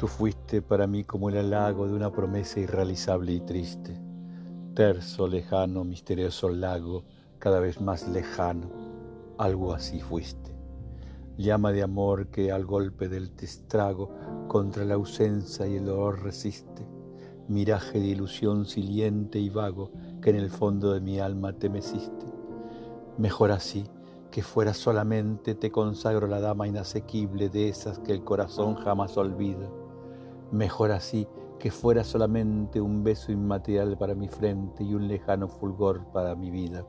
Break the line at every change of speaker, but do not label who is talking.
Tú fuiste para mí como el halago de una promesa irrealizable y triste. Terso, lejano, misterioso lago, cada vez más lejano, algo así fuiste. Llama de amor que al golpe del testrago contra la ausencia y el dolor resiste. Miraje de ilusión siliente y vago que en el fondo de mi alma te meciste. Mejor así, que fuera solamente te consagro la dama inasequible de esas que el corazón jamás olvida Mejor así que fuera solamente un beso inmaterial para mi frente y un lejano fulgor para mi vida.